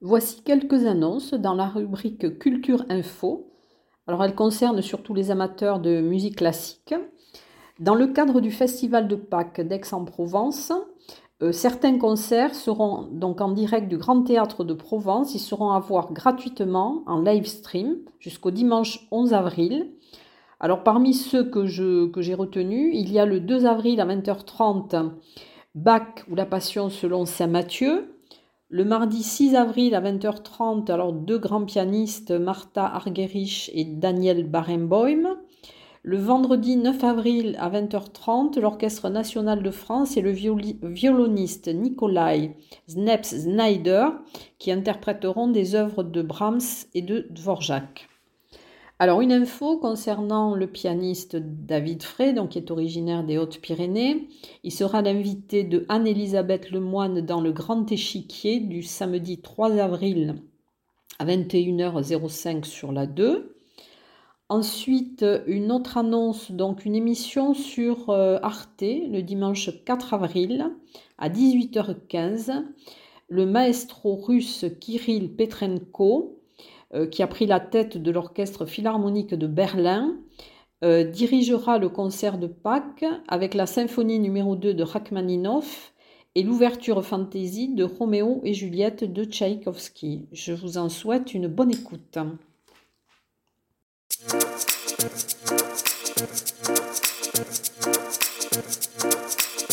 Voici quelques annonces dans la rubrique Culture Info. Alors elles concernent surtout les amateurs de musique classique. Dans le cadre du Festival de Pâques d'Aix-en-Provence, euh, certains concerts seront donc en direct du Grand Théâtre de Provence. Ils seront à voir gratuitement en live stream jusqu'au dimanche 11 avril. Alors parmi ceux que, j'ai retenus, il y a le 2 avril à 20h30 Bach ou la Passion selon Saint Matthieu. Le mardi 6 avril à 20h30, alors deux grands pianistes, Martha Argerich et Daniel Barenboim. Le vendredi 9 avril à 20h30, l'Orchestre national de France et le violoniste Nikolai Znaps-Snyder qui interpréteront des œuvres de Brahms et de Dvorak. Alors une info concernant le pianiste David Frey, donc qui est originaire des Hautes-Pyrénées. Il sera l'invité de Anne-Elisabeth Lemoine dans le Grand Échiquier du samedi 3 avril à 21h05 sur la 2. Ensuite, une autre annonce, donc une émission sur euh, Arte le dimanche 4 avril à 18h15. Le maestro russe Kirill Petrenko qui a pris la tête de l'orchestre philharmonique de Berlin, euh, dirigera le concert de Pâques avec la symphonie numéro 2 de Rachmaninoff et l'ouverture fantaisie de Roméo et Juliette de Tchaïkovski. Je vous en souhaite une bonne écoute.